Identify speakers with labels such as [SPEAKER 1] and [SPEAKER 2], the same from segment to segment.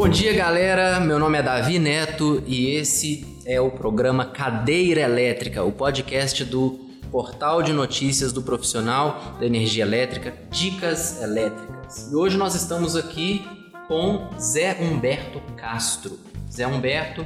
[SPEAKER 1] Bom dia, galera. Meu nome é Davi Neto e esse é o programa Cadeira Elétrica, o podcast do portal de notícias do profissional da energia elétrica, Dicas Elétricas. E hoje nós estamos aqui com Zé Humberto Castro. Zé Humberto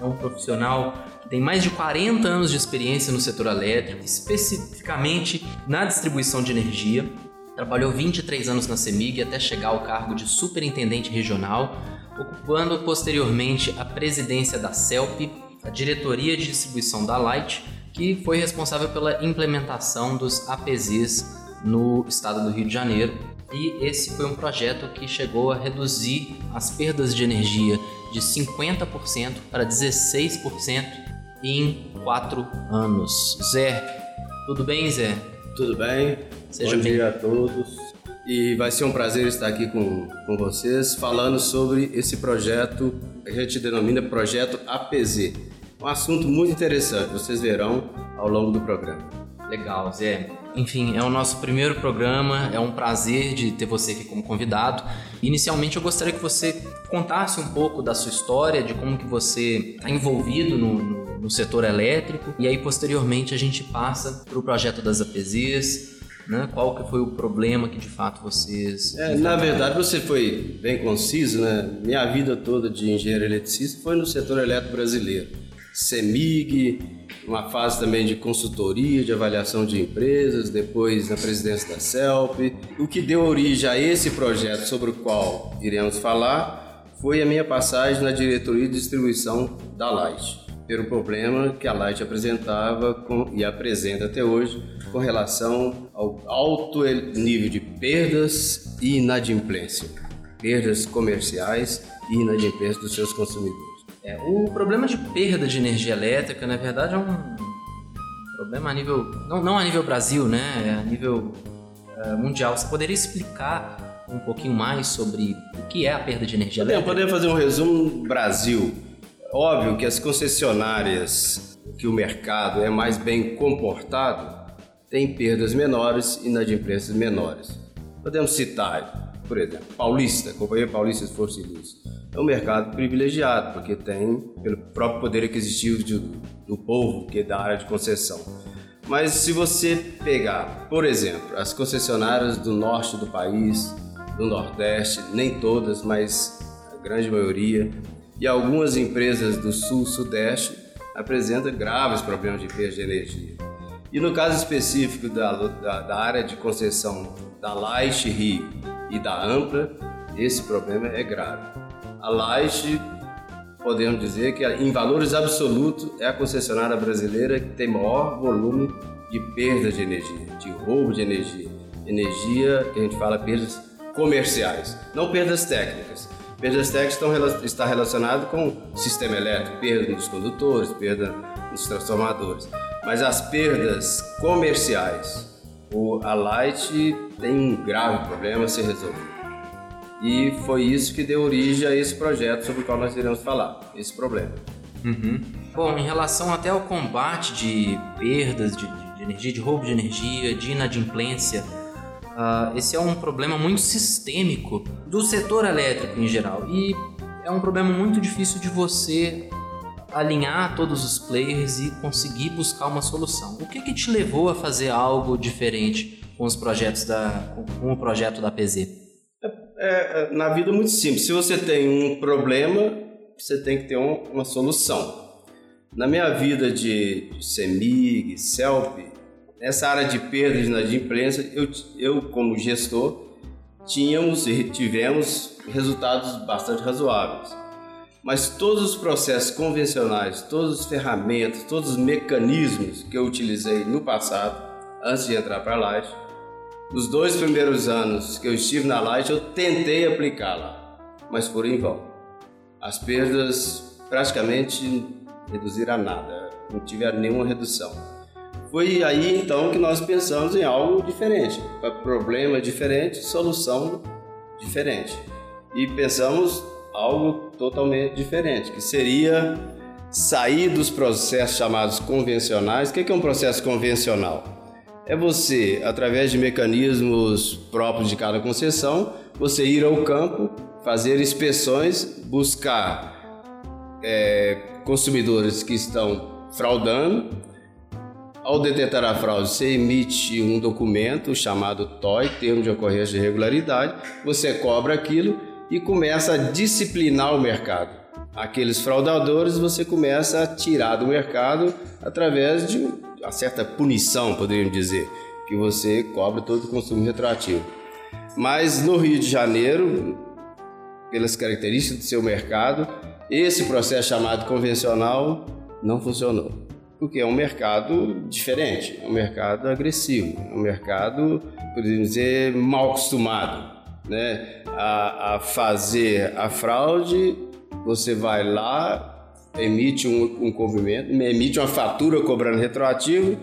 [SPEAKER 1] é um profissional que tem mais de 40 anos de experiência no setor elétrico, especificamente na distribuição de energia. Trabalhou 23 anos na CEMIG até chegar ao cargo de superintendente regional, ocupando posteriormente a presidência da CELP, a diretoria de distribuição da Light, que foi responsável pela implementação dos APZs no estado do Rio de Janeiro. E esse foi um projeto que chegou a reduzir as perdas de energia de 50% para 16% em quatro anos. Zé, tudo bem, Zé?
[SPEAKER 2] Tudo bem? Seja Bom bem... dia a todos. E vai ser um prazer estar aqui com, com vocês falando sobre esse projeto que a gente denomina Projeto APZ. Um assunto muito interessante, vocês verão ao longo do programa.
[SPEAKER 1] Legal, Zé. Enfim, é o nosso primeiro programa, é um prazer de ter você aqui como convidado. Inicialmente eu gostaria que você contasse um pouco da sua história, de como que você está envolvido no, no, no setor elétrico, e aí posteriormente a gente passa para o projeto das APZs, né? Qual que foi o problema que de fato vocês...
[SPEAKER 2] É, na verdade você foi bem conciso, né? Minha vida toda de engenheiro eletricista foi no setor elétrico brasileiro. CEMIG, uma fase também de consultoria, de avaliação de empresas, depois na presidência da CELP. O que deu origem a esse projeto sobre o qual iremos falar foi a minha passagem na diretoria de distribuição da Light, pelo problema que a Light apresentava e apresenta até hoje com relação ao alto nível de perdas e inadimplência, perdas comerciais e inadimplência dos seus consumidores.
[SPEAKER 1] É, o problema de perda de energia elétrica, na verdade, é um problema a nível não, não a nível Brasil, né? É a nível uh, mundial. Você poderia explicar um pouquinho mais sobre o que é a perda de energia elétrica?
[SPEAKER 2] Podemos fazer um resumo Brasil. Óbvio que as concessionárias, que o mercado é mais bem comportado, tem perdas menores e inadimplências menores. Podemos citar, por exemplo, Paulista, Companhia Paulista de Força e Luz. É um mercado privilegiado, porque tem, pelo próprio poder aquisitivo de, do povo, que é da área de concessão. Mas se você pegar, por exemplo, as concessionárias do norte do país, do nordeste, nem todas, mas a grande maioria, e algumas empresas do sul, sudeste, apresentam graves problemas de perda de energia. E no caso específico da, da, da área de concessão da Light Rio e da Ampla, esse problema é grave. A Light, podemos dizer que em valores absolutos é a concessionária brasileira que tem maior volume de perda de energia, de roubo de energia. Energia que a gente fala perdas comerciais, não perdas técnicas. Perdas técnicas estão está relacionado com sistema elétrico, perda nos condutores, perda nos transformadores. Mas as perdas comerciais, o, a Light tem um grave problema a ser resolvido. E foi isso que deu origem a esse projeto sobre o qual nós iremos falar, esse problema.
[SPEAKER 1] Uhum. Bom, em relação até ao combate de perdas de, de energia, de roubo de energia, de inadimplência, uh, esse é um problema muito sistêmico do setor elétrico em geral. E é um problema muito difícil de você alinhar todos os players e conseguir buscar uma solução. O que, que te levou a fazer algo diferente com os projetos da, com o projeto da PZ?
[SPEAKER 2] É, é, na vida é muito simples. Se você tem um problema, você tem que ter um, uma solução. Na minha vida de, de CEMIG, CELP, nessa área de perda de inadimplência, eu, eu como gestor, tínhamos e tivemos resultados bastante razoáveis. Mas todos os processos convencionais, todas as ferramentas, todos os mecanismos que eu utilizei no passado, antes de entrar para a Light, nos dois primeiros anos que eu estive na Light, eu tentei aplicá-la, mas por em vão. As perdas praticamente reduziram a nada, não tiveram nenhuma redução. Foi aí então que nós pensamos em algo diferente, problema diferente, solução diferente. E pensamos algo totalmente diferente, que seria sair dos processos chamados convencionais. O que é um processo convencional? É você, através de mecanismos próprios de cada concessão, você ir ao campo, fazer inspeções, buscar é, consumidores que estão fraudando. Ao detectar a fraude, você emite um documento chamado TOI, Termo de Ocorrência de Irregularidade, você cobra aquilo e começa a disciplinar o mercado. Aqueles fraudadores você começa a tirar do mercado através de uma certa punição, poderíamos dizer, que você cobra todo o consumo retroativo. Mas no Rio de Janeiro, pelas características do seu mercado, esse processo chamado convencional não funcionou. Porque é um mercado diferente, é um mercado agressivo, é um mercado, podemos dizer, mal acostumado né, a, a fazer a fraude. Você vai lá, emite um, um cobrimento, emite uma fatura cobrando retroativo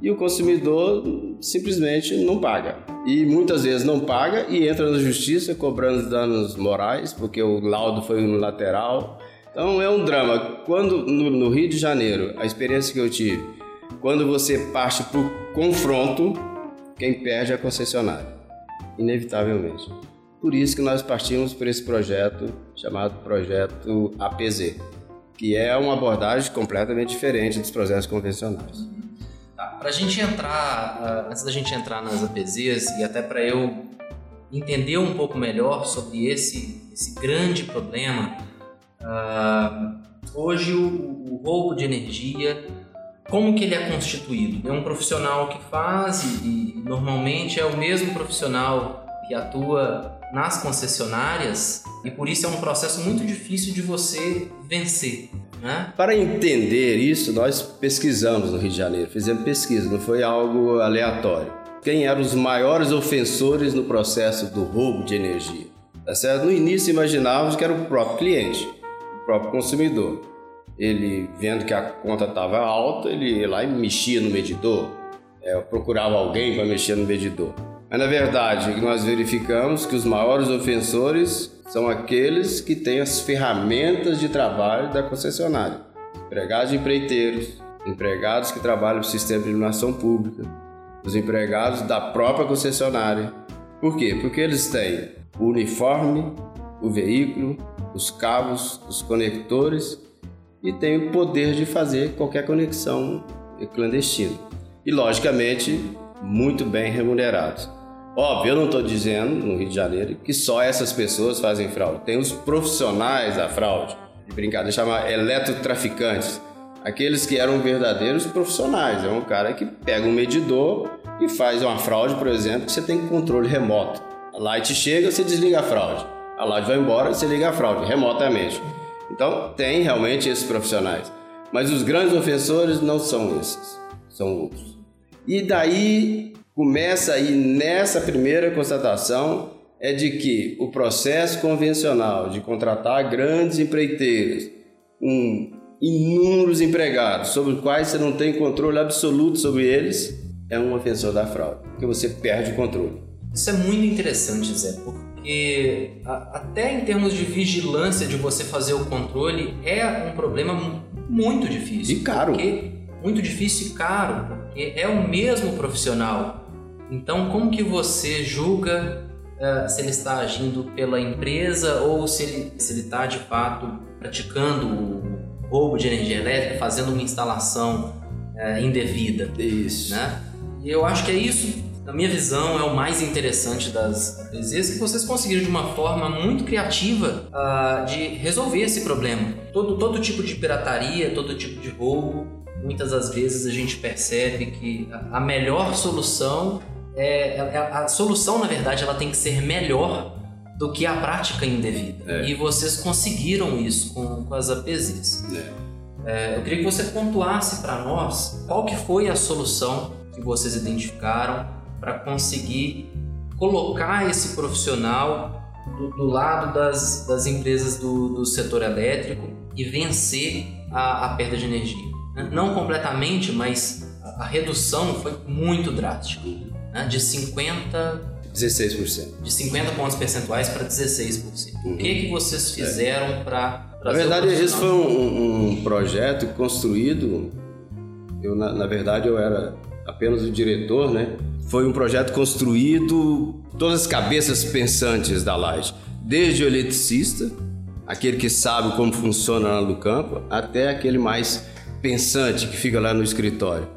[SPEAKER 2] e o consumidor simplesmente não paga. E muitas vezes não paga e entra na justiça cobrando danos morais, porque o laudo foi unilateral. Então é um drama. Quando no, no Rio de Janeiro, a experiência que eu tive, quando você parte para o confronto, quem perde é a concessionária, inevitavelmente. Por isso que nós partimos por esse projeto chamado Projeto APZ, que é uma abordagem completamente diferente dos processos convencionais.
[SPEAKER 1] Tá, para a gente entrar, uh, antes da gente entrar nas APZs e até para eu entender um pouco melhor sobre esse, esse grande problema, uh, hoje o, o, roubo de energia, como que ele é constituído? É um profissional que faz e normalmente é o mesmo profissional que atua nas concessionárias e por isso é um processo muito difícil de você vencer. Né?
[SPEAKER 2] Para entender isso, nós pesquisamos no Rio de Janeiro, fizemos pesquisa, não foi algo aleatório. Quem eram os maiores ofensores no processo do roubo de energia? Tá certo? No início imaginávamos que era o próprio cliente, o próprio consumidor. Ele, vendo que a conta estava alta, ele ia lá e mexia no medidor, é, procurava alguém para mexer no medidor. Mas na verdade, nós verificamos que os maiores ofensores são aqueles que têm as ferramentas de trabalho da concessionária. Empregados de empreiteiros, empregados que trabalham no sistema de iluminação pública, os empregados da própria concessionária. Por quê? Porque eles têm o uniforme, o veículo, os cabos, os conectores e têm o poder de fazer qualquer conexão clandestina. E, logicamente, muito bem remunerados. Óbvio, eu não estou dizendo no Rio de Janeiro que só essas pessoas fazem fraude. Tem os profissionais da fraude, de brincadeira, chama eletrotraficantes. Aqueles que eram verdadeiros profissionais. É um cara que pega um medidor e faz uma fraude, por exemplo, que você tem controle remoto. A light chega, você desliga a fraude. A light vai embora, você liga a fraude remotamente. Então, tem realmente esses profissionais. Mas os grandes ofensores não são esses, são outros. E daí começa aí nessa primeira constatação é de que o processo convencional de contratar grandes empreiteiros com inúmeros empregados, sobre os quais você não tem controle absoluto sobre eles, é um ofensor da fraude, porque você perde o controle.
[SPEAKER 1] Isso é muito interessante, Zé, porque até em termos de vigilância de você fazer o controle é um problema muito difícil.
[SPEAKER 2] E caro.
[SPEAKER 1] Muito difícil e caro, porque é o mesmo profissional então, como que você julga uh, se ele está agindo pela empresa ou se ele se ele está de fato praticando o roubo de energia elétrica, fazendo uma instalação uh, indevida?
[SPEAKER 2] Isso.
[SPEAKER 1] Né? E eu acho que é isso, na minha visão, é o mais interessante das APZs, que vocês conseguiram de uma forma muito criativa uh, de resolver esse problema. Todo, todo tipo de pirataria, todo tipo de roubo, muitas das vezes a gente percebe que a melhor solução é, é, a, a, solução, na verdade, ela tem que ser melhor do que a prática indevida. É. E vocês conseguiram isso com, com as APZs. É. é. eu queria que você pontuasse para nós qual que foi a solução que vocês identificaram para conseguir colocar esse profissional do, do lado das, das empresas do, do, setor elétrico e vencer a, a perda de energia. Não completamente, mas a, redução foi muito drástica né, de 50
[SPEAKER 2] 16%.
[SPEAKER 1] De 50 pontos percentuais para 16%. Uhum. O que, que vocês fizeram é. para.
[SPEAKER 2] Na verdade, esse foi um, um, projeto construído. Eu, na, na, verdade, eu era apenas o diretor, né? foi um projeto construído todas as cabeças pensantes da Light, desde o eletricista, aquele que sabe como funciona lá no campo, até aquele mais pensante que fica lá no escritório.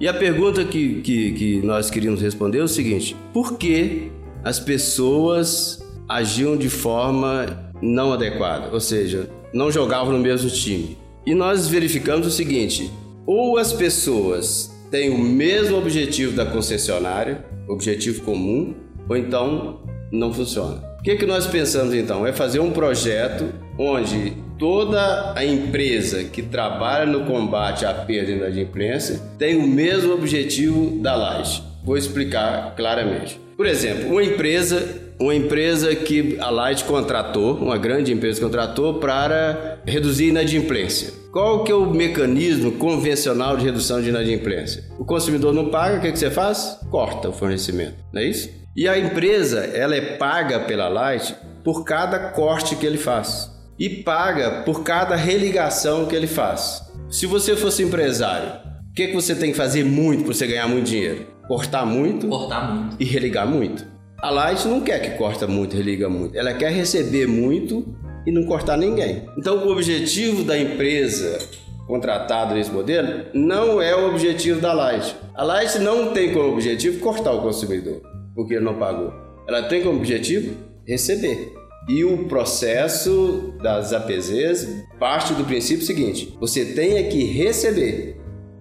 [SPEAKER 2] E a pergunta que, que, que nós queríamos responder é o seguinte: por que as pessoas agiam de forma não adequada, ou seja, não jogavam no mesmo time? E nós verificamos o seguinte: ou as pessoas têm o mesmo objetivo da concessionária, objetivo comum, ou então não funciona. O que, que nós pensamos então? É fazer um projeto onde toda a empresa que trabalha no combate à perda e inadimplência tem o mesmo objetivo da Light. Vou explicar claramente. Por exemplo, uma empresa, uma empresa que a Light contratou, uma grande empresa contratou para reduzir inadimplência. Qual que é o mecanismo convencional de redução de inadimplência? O consumidor não paga, o que, que você faz? Corta o fornecimento, não é isso? E a empresa, ela é paga pela Light por cada corte que ele faz e paga por cada religação que ele faz. Se você fosse empresário, o que, que você tem que fazer muito para você ganhar muito dinheiro? Cortar muito,
[SPEAKER 1] Cortar muito.
[SPEAKER 2] e religar muito. A Light não quer que corta muito, religa muito. Ela quer receber muito e não cortar ninguém. Então, o objetivo da empresa contratada nesse modelo não é o objetivo da Light. A Light não tem como objetivo cortar o consumidor, porque ele não pagou. Ela tem como objetivo receber. E o processo das APZs parte do princípio seguinte: você tem que receber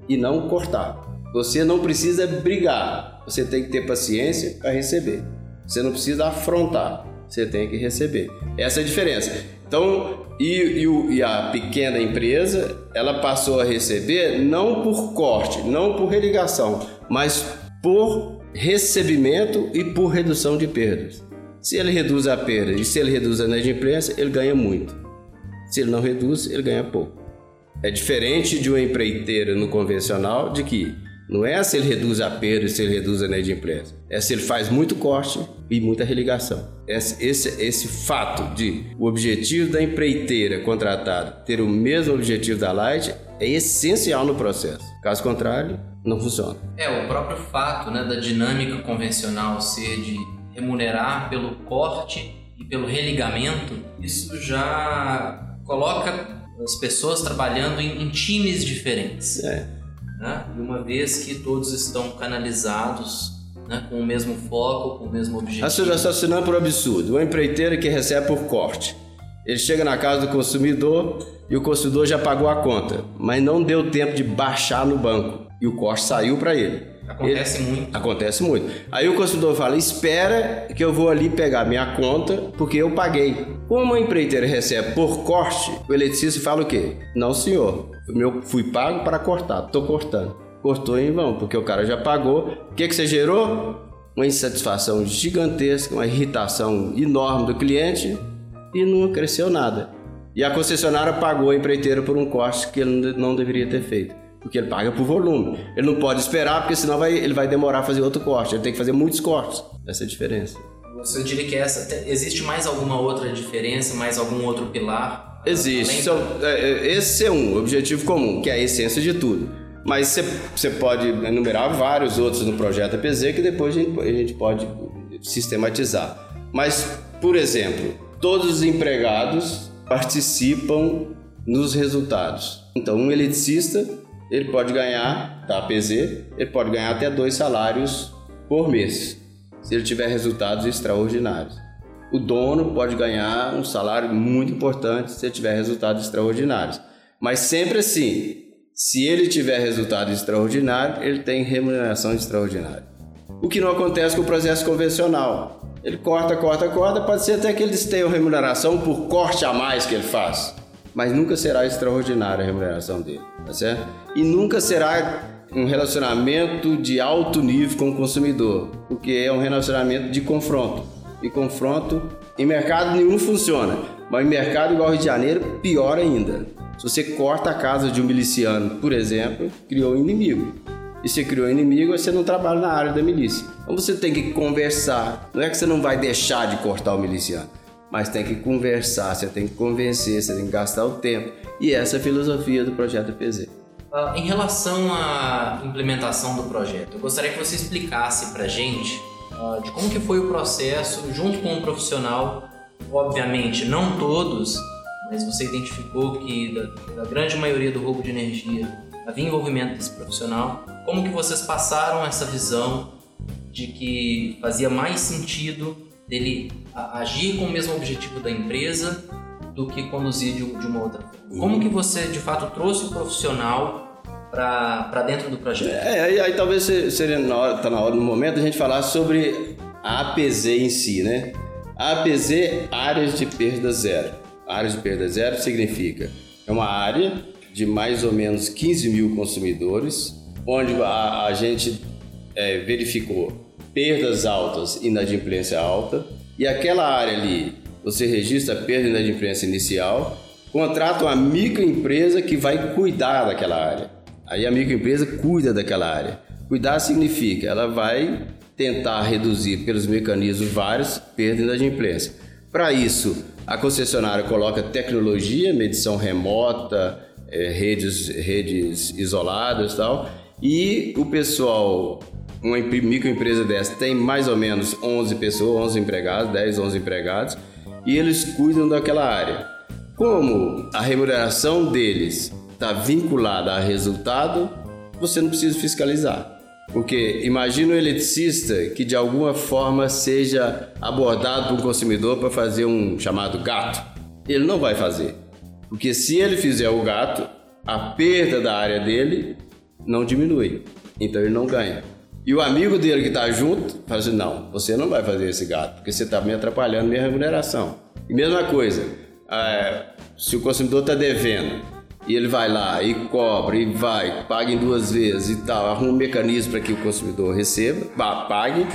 [SPEAKER 2] e não cortar. Você não precisa brigar, você tem que ter paciência para receber. Você não precisa afrontar, você tem que receber. Essa é a diferença. Então, e, e, e, a pequena empresa, ela passou a receber não por corte, não por religação, mas por recebimento e por redução de perdas. Se ele reduz a perda e se ele reduz a inadimplência, ele ganha muito. Se ele não reduz, ele ganha pouco. É diferente de uma empreiteira no convencional de que não é se ele reduz a perda e se ele reduz a inadimplência. É se ele faz muito corte e muita religação. Esse, esse, esse fato de o objetivo da empreiteira contratada ter o mesmo objetivo da Light é essencial no processo. Caso contrário, não funciona.
[SPEAKER 1] É, o próprio fato né, da dinâmica convencional ser de remunerar pelo corte e pelo religamento, isso já coloca as pessoas trabalhando em, em times diferentes.
[SPEAKER 2] É.
[SPEAKER 1] Né? E uma vez que todos estão canalizados né, com o mesmo foco, com o mesmo objetivo.
[SPEAKER 2] Raciocinando por absurdo. Uma empreiteira que recebe por corte. Ele chega na casa do consumidor e o consumidor já pagou a conta, mas não deu tempo de baixar no banco e o corte saiu para ele.
[SPEAKER 1] Acontece
[SPEAKER 2] ele,
[SPEAKER 1] muito.
[SPEAKER 2] Acontece muito. Aí o consumidor fala: espera que eu vou ali pegar minha conta porque eu paguei. Como a empreiteira recebe por corte, o eletricista fala o quê? Não, senhor. Eu fui pago para cortar, tô cortando. Cortou em vão, porque o cara já pagou. O que, que você gerou? Uma insatisfação gigantesca, uma irritação enorme do cliente e não cresceu nada. E a concessionária pagou a empreiteira por um corte que ele não deveria ter feito. Porque ele paga por volume. Ele não pode esperar, porque senão vai, ele vai demorar a fazer outro corte. Ele tem que fazer muitos cortes. Essa é a diferença.
[SPEAKER 1] Você diria que essa. Existe mais alguma outra diferença, mais algum outro pilar?
[SPEAKER 2] Existe. Só, é, esse é um objetivo comum, que é a essência de tudo. Mas você, pode enumerar vários outros no projeto APZ que depois a gente, a gente pode sistematizar. Mas, por exemplo, todos os empregados participam nos resultados. Então, um eletricista ele pode ganhar, da APZ, ele pode ganhar até dois salários por mês, se ele tiver resultados extraordinários. O dono pode ganhar um salário muito importante se ele tiver resultados extraordinários. Mas sempre assim, se ele tiver resultado extraordinário, ele tem remuneração extraordinária. O que não acontece com o processo convencional. Ele corta, corta, corta, pode ser até que eles tenham remuneração por corte a mais que ele faz mas nunca será extraordinária a remuneração dele, tá certo? E nunca será um relacionamento de alto nível com o consumidor, porque é um relacionamento de confronto. E confronto em mercado nenhum funciona, mas em mercado igual ao Rio de Janeiro, pior ainda. Se você corta a casa de um miliciano, por exemplo, criou um inimigo. E se criou um inimigo, você não trabalha na área da milícia. Então você tem que conversar. Não é que você não vai deixar de cortar o miliciano mas tem que conversar, você tem que convencer, você tem que gastar o tempo. E essa é a filosofia do projeto PZ.
[SPEAKER 1] Uh, em relação à implementação do projeto, eu gostaria que você explicasse para gente uh, de como que foi o processo junto com o profissional. Obviamente, não todos, mas você identificou que da, da grande maioria do roubo de energia havia envolvimento desse profissional. Como que vocês passaram essa visão de que fazia mais sentido dele agir com o mesmo objetivo da empresa do que conduzir de, de uma outra forma? Como que você de fato trouxe o profissional para dentro do projeto?
[SPEAKER 2] É, aí, aí talvez seria na hora, tá na hora no momento a gente falar sobre a APZ em si, né? A APZ, áreas de perda zero. Áreas de perda zero significa é uma área de mais ou menos 15 mil consumidores, onde a, a gente é, verificou perdas altas e inadimplência alta, e aquela área ali você registra perda e inadimplência inicial, contrata uma microempresa que vai cuidar daquela área. Aí a microempresa cuida daquela área. Cuidar significa ela vai tentar reduzir pelos mecanismos vários perda e inadimplência. Para isso, a concessionária coloca tecnologia, medição remota, é, redes, redes isoladas e tal, e o pessoal, uma microempresa dessa tem mais ou menos 11 pessoas, 11 empregados, 10, 11 empregados, e eles cuidam daquela área. Como a remuneração deles está vinculada a resultado, você não precisa fiscalizar. Porque imagina um eletricista que de alguma forma seja abordado por um consumidor para fazer um chamado gato. Ele não vai fazer. Porque se ele fizer o gato, a perda da área dele não diminui. Então ele não ganha. E o amigo dele que está junto fala assim: não, você não vai fazer esse gato, porque você está me atrapalhando minha remuneração. E mesma coisa, é, se o consumidor está devendo e ele vai lá e cobra e vai, paga em duas vezes e tal, arruma um mecanismo para que o consumidor receba, pague,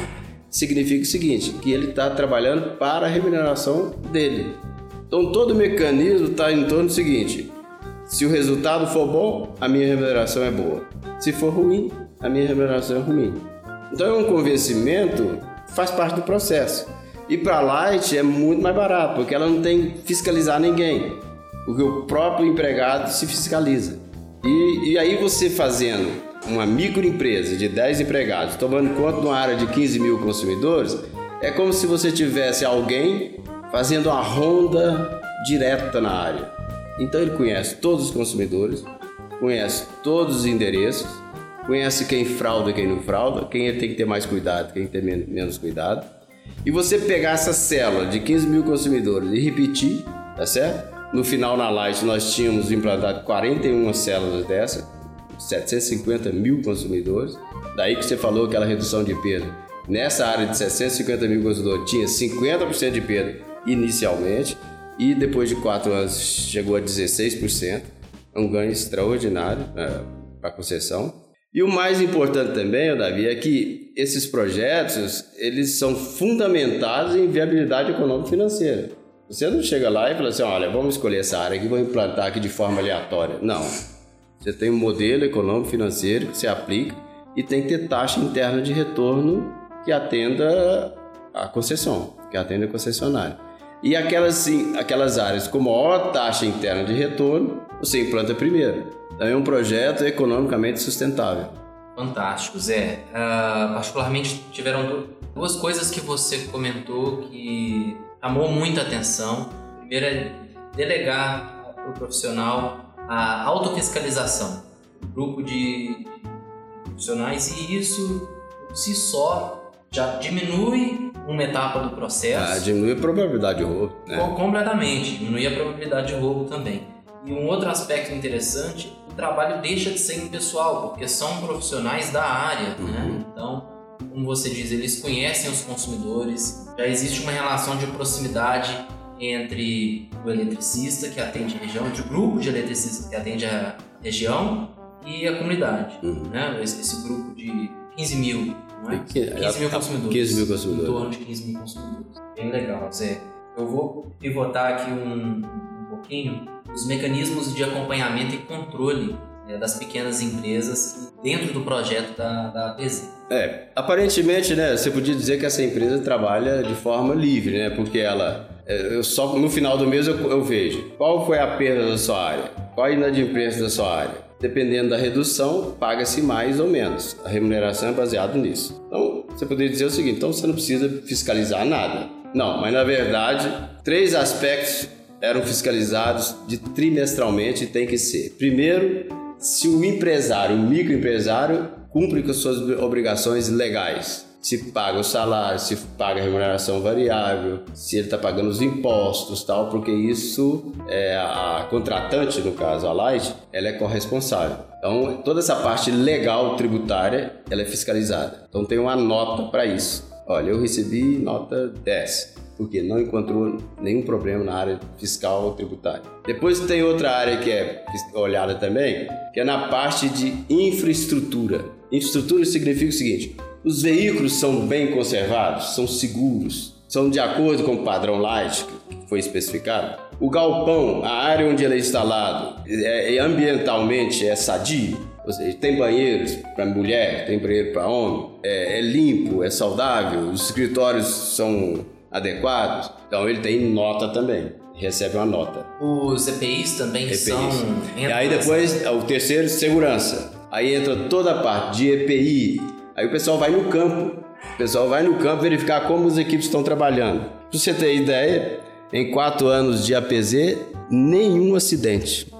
[SPEAKER 2] significa o seguinte: que ele está trabalhando para a remuneração dele. Então todo o mecanismo está em torno do seguinte: se o resultado for bom, a minha remuneração é boa. Se for ruim, a minha remuneração é ruim. Então é um convencimento, faz parte do processo. E para a Light é muito mais barato, porque ela não tem que fiscalizar ninguém, porque o próprio empregado se fiscaliza. E, e aí você fazendo uma microempresa de 10 empregados, tomando conta de uma área de 15 mil consumidores, é como se você tivesse alguém fazendo uma ronda direta na área. Então ele conhece todos os consumidores, conhece todos os endereços, conhece quem frauda e quem não frauda, quem tem que ter mais cuidado, quem tem menos cuidado e você pegar essa célula de 15 mil consumidores e repetir, tá certo? No final, na Light, nós tínhamos implantado 41 células dessa, 750 mil consumidores. Daí que você falou aquela redução de perda. Nessa área de 750 mil consumidores, tinha 50% de perda inicialmente e depois de 4 anos chegou a 16%. É um ganho extraordinário né, para a concessão. E o mais importante também, Davi, é que esses projetos eles são fundamentados em viabilidade econômica financeira. Você não chega lá e fala assim, olha, vamos escolher essa área aqui, vou implantar aqui de forma aleatória. Não. Você tem um modelo econômico financeiro que se aplica e tem que ter taxa interna de retorno que atenda a concessão, que atenda a concessionária. E aquelas, sim, aquelas áreas com maior taxa interna de retorno, você implanta primeiro. Então, é um projeto economicamente sustentável.
[SPEAKER 1] Fantástico, Zé. Uh, particularmente tiveram duas coisas que você comentou que chamou muita atenção. Primeiro é delegar para o profissional a autofiscalização, um grupo de profissionais e isso por si só já diminui uma etapa do processo.
[SPEAKER 2] Ah, diminui a probabilidade de roubo. Né?
[SPEAKER 1] Completamente, diminui a probabilidade de roubo também. E um outro aspecto interessante trabalho deixa de ser impessoal, porque são profissionais da área, né? uhum. né? Então, como você diz, eles conhecem os consumidores, já existe uma relação de proximidade entre o eletricista que atende a região, entre o grupo de eletricistas que atende a região e a comunidade, uhum. né? Esse, esse, grupo de 15 mil, não é? 15 mil consumidores.
[SPEAKER 2] 15 mil consumidores.
[SPEAKER 1] Em torno de 15 mil consumidores. Bem legal, Zé. Eu vou pivotar aqui um, um pouquinho os mecanismos de acompanhamento e controle né, das pequenas empresas dentro do projeto da, da APZ.
[SPEAKER 2] É, aparentemente, né, você podia dizer que essa empresa trabalha de forma livre, né, porque ela, é, eu só no final do mês eu, eu vejo qual foi a perda da sua área, qual a inadimplência da sua área, Dependendo da redução, paga-se mais ou menos. A remuneração é baseada nisso. Então, você poderia dizer o seguinte: então você não precisa fiscalizar nada. Não, mas na verdade, três aspectos eram fiscalizados de trimestralmente e tem que ser. Primeiro, se o empresário, o microempresário, cumpre com suas obrigações legais se paga o salário, se paga a remuneração variável, se ele está pagando os impostos, tal, porque isso é a contratante, no caso a Light, ela é corresponsável. Então toda essa parte legal tributária, ela é fiscalizada. Então tem uma nota para isso. Olha, eu recebi nota 10 porque não encontrou nenhum problema na área fiscal ou tributária. Depois tem outra área que é olhada também, que é na parte de infraestrutura. Infraestrutura significa o seguinte: os veículos são bem conservados, são seguros, são de acordo com o padrão Light que foi especificado. O galpão, a área onde ele é instalado, é, é ambientalmente é sadio, ou seja, tem banheiros para mulher, tem banheiro para homem, é, é, limpo, é saudável, os escritórios são adequados, então ele tem nota também, recebe uma nota.
[SPEAKER 1] Os EPIs também EPIs. são.
[SPEAKER 2] E aí depois o terceiro segurança, aí entra toda a parte de EPI, Aí o pessoal vai no campo, o pessoal vai no campo verificar como as equipes estão trabalhando. Para você ter ideia, em quatro anos de APZ, nenhum acidente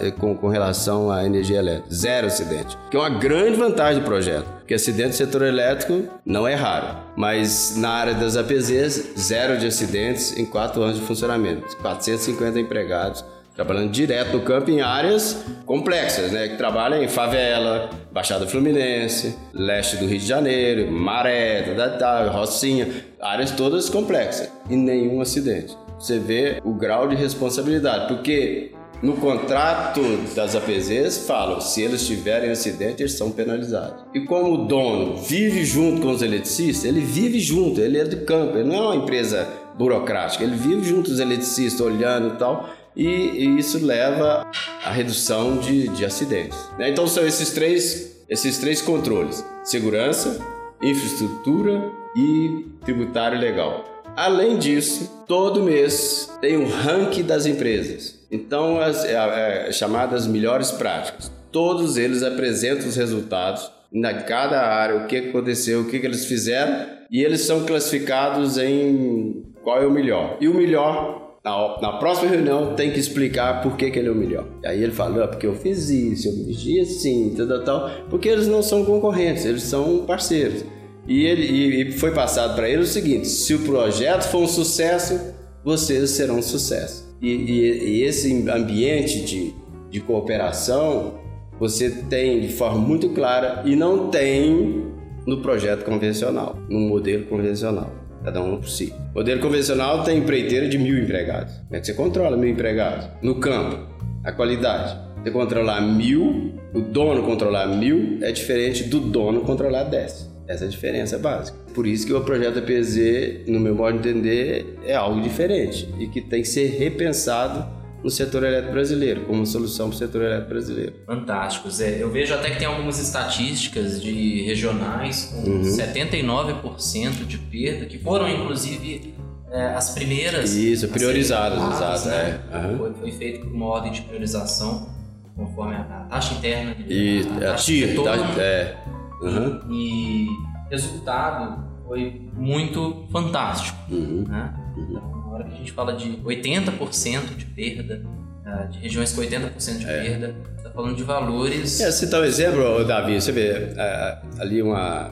[SPEAKER 2] eh, com, relação à energia elétrica. Zero acidente. Que é uma grande vantagem do projeto. Porque acidente no setor elétrico não é raro. Mas na área das APZs, zero de acidentes em quatro anos de funcionamento. 450 empregados trabalhando direto no campo em áreas complexas, né? Que trabalham em favela, Baixada Fluminense, leste do Rio de Janeiro, Maré, da Rocinha, áreas todas complexas e nenhum acidente. Você vê o grau de responsabilidade, porque no contrato das APZs falam, se eles tiverem acidente, eles são penalizados. E como o dono vive junto com os eletricistas, ele vive junto, ele é do campo, ele não é uma empresa burocrática, ele vive junto com os eletricistas, olhando e tal, e, e isso leva à redução de, de acidentes. Né? Então são esses três, esses três controles: segurança, infraestrutura e tributário legal. Além disso, todo mês tem um ranking das empresas. Então, as é, é, chamadas melhores práticas. Todos eles apresentam os resultados na cada área, o que aconteceu, o que, que eles fizeram, e eles são classificados em qual é o melhor. E o melhor na, na, próxima reunião tem que explicar por que, que ele é o melhor. Aí ele fala, ah, porque eu fiz isso, eu mexi assim, tal, tal, porque eles não são concorrentes, eles são parceiros. E, ele, e foi passado para ele o seguinte: se o projeto for um sucesso, vocês serão um sucesso. E, e, e esse ambiente de, de cooperação você tem de forma muito clara e não tem no projeto convencional, no modelo convencional cada um por si. O modelo convencional tem empreiteira de mil empregados. Como é que você controla mil empregados? No campo, a qualidade. Você controlar mil, o dono controlar mil é diferente do dono controlar dez. Essa é a diferença básica. Por isso que o projeto APZ, no meu modo de entender, é algo diferente e que tem que ser repensado no setor elétrico brasileiro, como solução para o setor elétrico brasileiro.
[SPEAKER 1] Fantástico, Zé. Eu vejo até que tem algumas estatísticas de regionais com uhum. 79% de perda, que foram inclusive é, as primeiras.
[SPEAKER 2] Isso, priorizadas, exato.
[SPEAKER 1] Né? É. Uhum. Foi, foi, feito por uma ordem de priorização, conforme a, taxa interna.
[SPEAKER 2] E a, a taxa de retorno,
[SPEAKER 1] é. Uhum. E resultado foi muito fantástico. Uhum. Né? Uhum. Então, hora que a gente fala de 80% de perda, ah, de regiões com 80% de é. perda, está falando de valores.
[SPEAKER 2] É, citar um exemplo, Davi, você vê é, ali uma,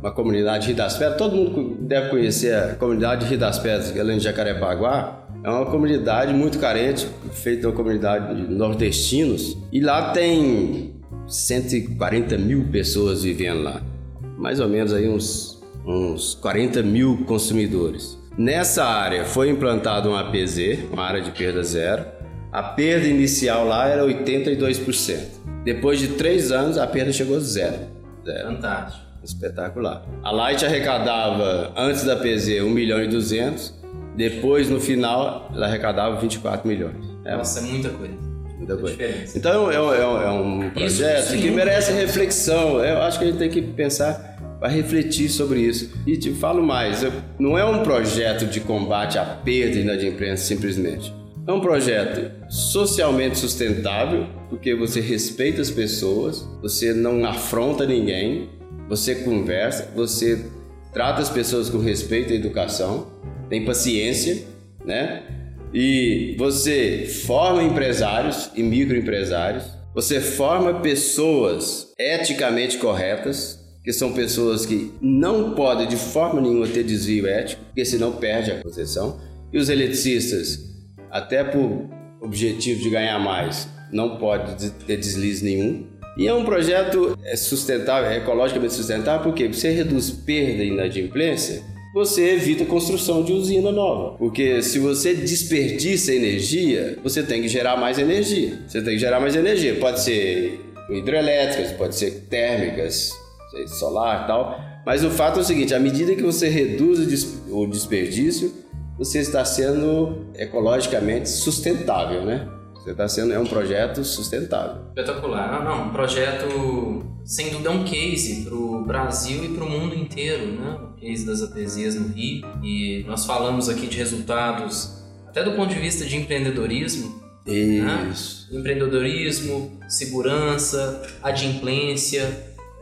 [SPEAKER 2] uma comunidade Rio das Pedras, todo mundo deve conhecer a comunidade Rio das Pedras, além de Jacarepaguá. É uma comunidade muito carente, feita uma comunidade de nordestinos, e lá tem 140 mil pessoas vivendo lá. Mais ou menos aí uns, uns 40 mil consumidores. Nessa área foi implantado um APZ, uma área de perda zero. A perda inicial lá era 82%. Depois de três anos, a perda chegou a zero. zero.
[SPEAKER 1] Fantástico.
[SPEAKER 2] Espetacular. A Light arrecadava, antes da PZ, 1 milhão e 200. Depois, no final, ela arrecadava 24 milhões.
[SPEAKER 1] É, Nossa, é muita coisa.
[SPEAKER 2] Muita coisa. Então, é um, é um projeto isso, que merece reflexão. Eu acho que a gente tem que pensar para refletir sobre isso. E te falo mais, não é um projeto de combate à perda inadimplência simplesmente. É um projeto socialmente sustentável, porque você respeita as pessoas, você não afronta ninguém, você conversa, você trata as pessoas com respeito e educação, tem paciência, né? E você forma empresários e microempresários, você forma pessoas eticamente corretas, que são pessoas que não podem de forma nenhuma ter desvio ético, porque senão perde a concessão. E os eletricistas, até por objetivo de ganhar mais, não pode ter deslize nenhum. E é um projeto é sustentável, é ecologicamente sustentável, porque você reduz perda e inadimplência, você evita a construção de usina nova. Porque se você desperdiça energia, você tem que gerar mais energia. Você tem que gerar mais energia. Pode ser hidrelétricas, pode ser térmicas, solar e tal. Mas o fato é o seguinte: à medida que você reduz o desperdício, você está sendo ecologicamente sustentável, né? Você está sendo é um projeto sustentável.
[SPEAKER 1] Espetacular. Não, não, um projeto sem dúvida é um case para o Brasil e para o mundo inteiro, né? O case das APZs no Rio. E nós falamos aqui de resultados até do ponto de vista de empreendedorismo.
[SPEAKER 2] Né? Isso.
[SPEAKER 1] Né? Empreendedorismo, segurança, adimplência,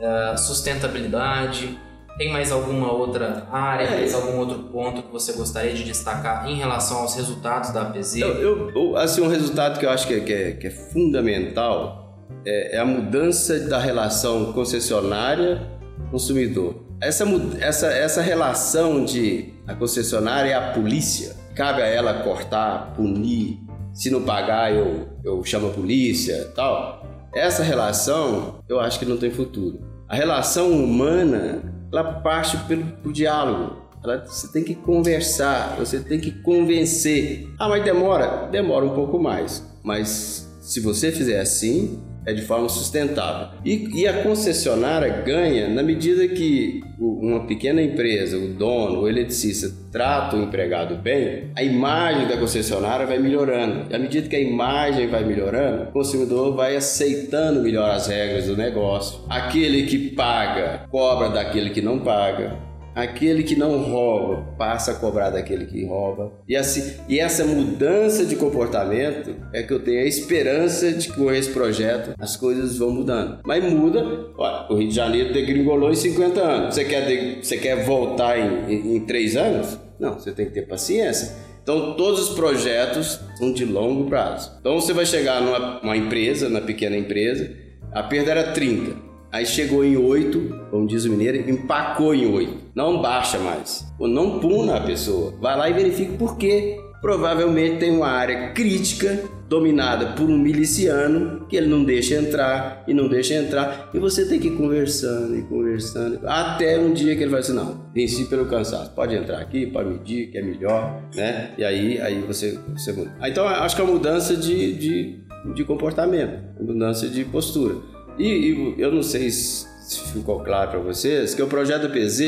[SPEAKER 1] eh, sustentabilidade tem mais alguma outra área, é. mais algum outro ponto que você gostaria de destacar em relação aos resultados da APZ?
[SPEAKER 2] Eu, eu, assim, um resultado que eu acho que é, que é, que é fundamental é, é, a mudança da relação concessionária-consumidor. Essa, essa, essa relação de a concessionária e a polícia, cabe a ela cortar, punir, se não pagar eu, eu chamo a polícia tal. Essa relação eu acho que não tem futuro. A relação humana ela parte pelo, pelo diálogo. Ela, você tem que conversar, você tem que convencer. Ah, mas demora? Demora um pouco mais. Mas se você fizer assim, é de forma sustentável. E, e, a concessionária ganha na medida que uma pequena empresa, o dono, o eletricista, trata o empregado bem, a imagem da concessionária vai melhorando. E à medida que a imagem vai melhorando, o consumidor vai aceitando melhor as regras do negócio. Aquele que paga, cobra daquele que não paga aquele que não rouba passa a cobrar daquele que rouba. E, assim, e essa mudança de comportamento é que eu tenho a esperança de que com esse projeto as coisas vão mudando. Mas muda, olha, o Rio de Janeiro degringolou em 50 anos. Você quer, de, você quer voltar em, em, em 3 anos? Não, você tem que ter paciência. Então, todos os projetos são de longo prazo. Então, você vai chegar numa empresa, na pequena empresa, a perda era 30. Aí chegou em 8, como diz o mineiro, empacou em 8. Não baixa mais. Ou não puna a pessoa. Vai lá e verifique por quê. Provavelmente tem uma área crítica dominada por um miliciano que ele não deixa entrar e não deixa entrar. E você tem que ir conversando e conversando até um dia que ele vai dizer: Não, venci pelo cansaço. Pode entrar aqui, pode medir, que é melhor, né? E aí, aí você, você muda. Então acho que é uma mudança de, de, de comportamento, mudança de postura. E, e eu não sei se ficou claro para vocês que o projeto PZ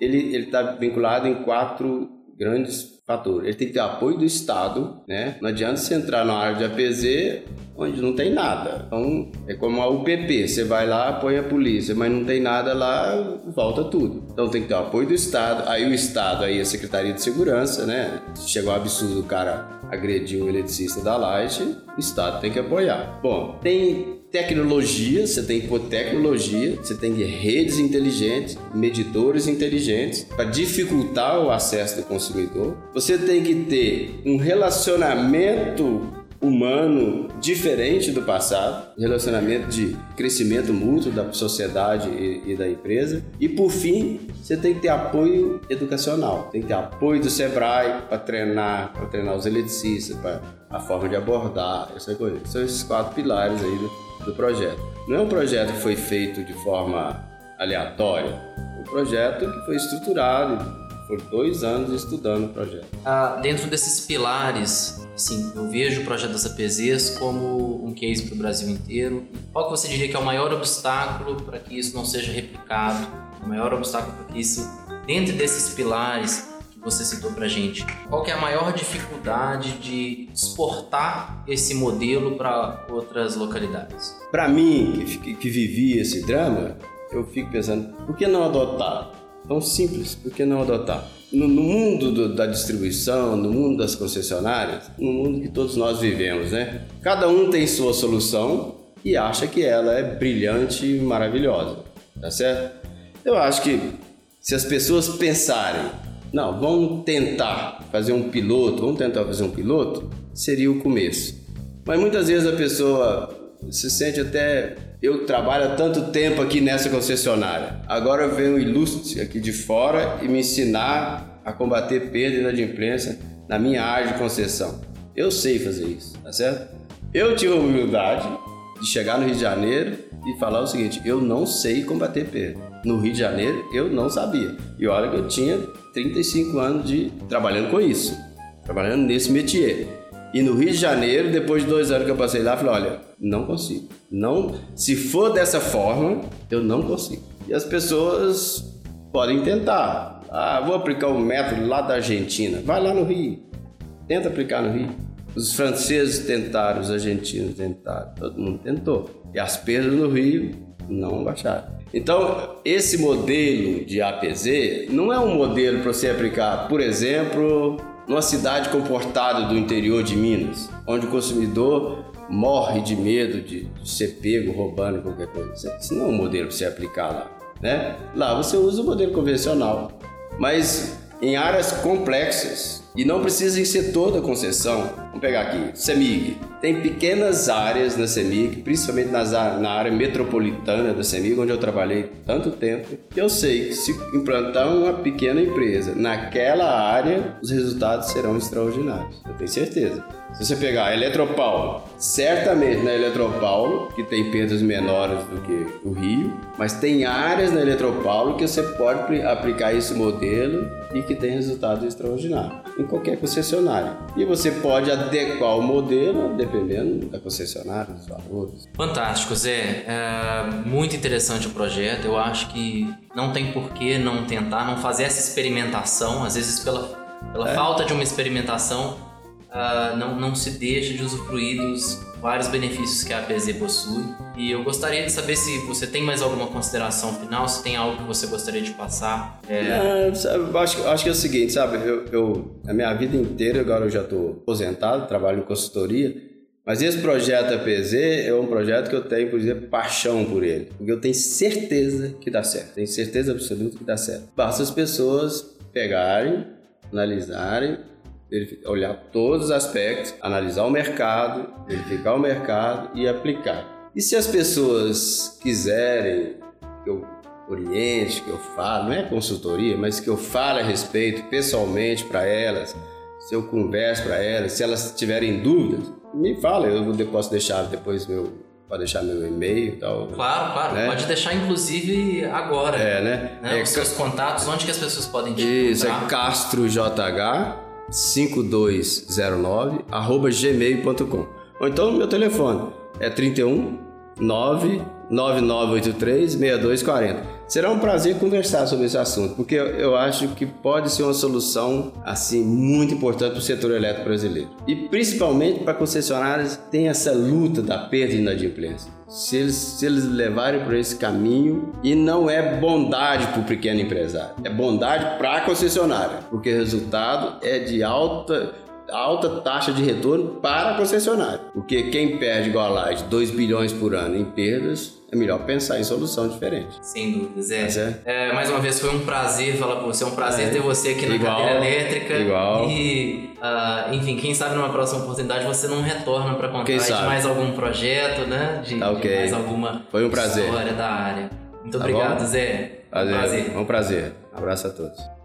[SPEAKER 2] ele está vinculado em quatro grandes fatores. Ele tem que ter apoio do Estado, né? Não adianta você entrar na área de APZ onde não tem nada. Então, é como a UPP, você vai lá, põe a polícia, mas não tem nada lá, volta tudo. Então tem que ter o apoio do Estado, aí o Estado, aí a Secretaria de Segurança, né? Chegou um absurdo o cara agredir um eletricista da Light, o Estado tem que apoiar. Bom, tem tecnologia, você tem que pôr tecnologia, você tem que redes inteligentes, medidores inteligentes para dificultar o acesso do consumidor. Você tem que ter um relacionamento humano diferente do passado, relacionamento de crescimento mútuo da sociedade e, e, da empresa. E por fim, você tem que ter apoio educacional, tem que ter apoio do Sebrae para treinar, para treinar os eletricistas, para a forma de abordar, essa coisa. São esses quatro pilares aí do, do projeto. Não é um projeto que foi feito de forma aleatória, é um projeto que foi estruturado por dois anos estudando o projeto.
[SPEAKER 1] Ah, dentro desses pilares, sim, eu vejo o projeto das APZs como um case para o Brasil inteiro. Qual que você diria que é o maior obstáculo para que isso não seja replicado? O maior obstáculo para que isso, dentro desses pilares você citou para gente, qual que é a maior dificuldade de exportar esse modelo para outras localidades?
[SPEAKER 2] Para mim, que, que vivi esse drama, eu fico pensando, por que não adotar? Tão simples, por que não adotar? no, no mundo do, da distribuição, no mundo das concessionárias, no mundo que todos nós vivemos, né? Cada um tem sua solução e acha que ela é brilhante e maravilhosa, tá certo? Eu acho que se as pessoas pensarem, não, vamos tentar fazer um piloto, vamos tentar fazer um piloto, seria o começo. Mas muitas vezes a pessoa se sente até eu trabalho há tanto tempo aqui nessa concessionária. Agora vem o ilustre aqui de fora e me ensinar a combater perda e inadimplência na minha área de concessão. Eu sei fazer isso, tá certo? Eu tive a humildade de chegar no Rio de Janeiro e falar o seguinte: eu não sei combater perda no Rio de Janeiro, eu não sabia. E olha que eu tinha 35 anos de trabalhando com isso, trabalhando nesse métier. E no Rio de Janeiro, depois de dois anos que eu passei lá, eu falei, olha, não consigo. Não, se for dessa forma, eu não consigo. E as pessoas podem tentar. Ah, vou aplicar o método lá da Argentina. Vai lá no Rio. Tenta aplicar no Rio. Os franceses tentaram, os argentinos tentaram, todo mundo tentou. E as perdas no Rio não baixaram. Então, esse modelo de APZ não é um modelo para você aplicar, por exemplo, numa cidade comportada do interior de Minas, onde o consumidor morre de medo de, ser pego roubando qualquer coisa. Isso não é um modelo para você aplicar lá. Né? Lá você usa o modelo convencional, mas em áreas complexas, e não precisa ser toda a concessão. Vamos pegar aqui, CEMIG. Tem pequenas áreas na CEMIG, principalmente nas, na área metropolitana da CEMIG, onde eu trabalhei tanto tempo, que eu sei que se implantar uma pequena empresa naquela área, os resultados serão extraordinários. Eu tenho certeza. Se você pegar a Eletropaulo, certamente na Eletropaulo, que tem perdas menores do que o Rio, mas tem áreas na Eletropaulo que você pode aplicar esse modelo e que tem resultados extraordinários em qualquer concessionária. E você pode adequar o modelo dependendo da concessionária, dos valores.
[SPEAKER 1] Fantástico, Zé. É muito interessante o projeto. Eu acho que não tem por que não tentar, não fazer essa experimentação, às vezes pela, pela é. falta de uma experimentação uh, não, não se deixa de usufruir dos vários benefícios que a APZ possui. E eu gostaria de saber se você tem mais alguma consideração final, se tem algo que você gostaria de passar.
[SPEAKER 2] É... É, sabe, acho, acho que é o seguinte, sabe? Eu, eu, a minha vida inteira, agora eu já estou aposentado, trabalho em consultoria. Mas esse projeto APZ é um projeto que eu tenho, por exemplo, paixão por ele. Porque eu tenho certeza que dá certo. Tenho certeza absoluta que dá certo. Basta as pessoas pegarem, analisarem olhar todos os aspectos, analisar o mercado, verificar o mercado e aplicar. E se as pessoas quiserem que eu oriente, que eu fale, não é consultoria, mas que eu fale a respeito pessoalmente para elas, se eu converso para elas, se elas tiverem dúvidas, me fala, eu posso deixar depois meu Pode deixar meu e-mail e tal.
[SPEAKER 1] Claro, claro. Né? Pode deixar, inclusive, agora.
[SPEAKER 2] É, né?
[SPEAKER 1] né? É, Os seus contatos, onde que as pessoas podem te
[SPEAKER 2] Isso, encontrar? é Castro JH 5209 arroba gmail.com ou então meu telefone é 31 99983 6240. Será um prazer conversar sobre esse assunto, porque eu acho que pode ser uma solução assim muito importante para o setor elétrico brasileiro. E principalmente para concessionários que têm essa luta da perda e inadimplência. Se eles, se eles levarem por esse caminho, e não é bondade para o pequeno empresário, é bondade para a concessionária, porque o resultado é de alta alta taxa de retorno para a concessionária. Porque quem perde igual a Light 2 bilhões por ano em perdas, é melhor pensar em solução diferente.
[SPEAKER 1] Sem dúvidas, é. é. é mais uma vez, foi um prazer falar com você, é um prazer é. ter você aqui na igual, cadeira elétrica.
[SPEAKER 2] Igual.
[SPEAKER 1] E, uh, enfim, quem sabe numa próxima oportunidade você não retorna para contar de mais algum projeto, né? De,
[SPEAKER 2] tá okay.
[SPEAKER 1] de mais alguma
[SPEAKER 2] foi um prazer.
[SPEAKER 1] história da área. Muito tá obrigado, bom? Zé.
[SPEAKER 2] Prazer. Um prazer. Um prazer. Um abraço a todos.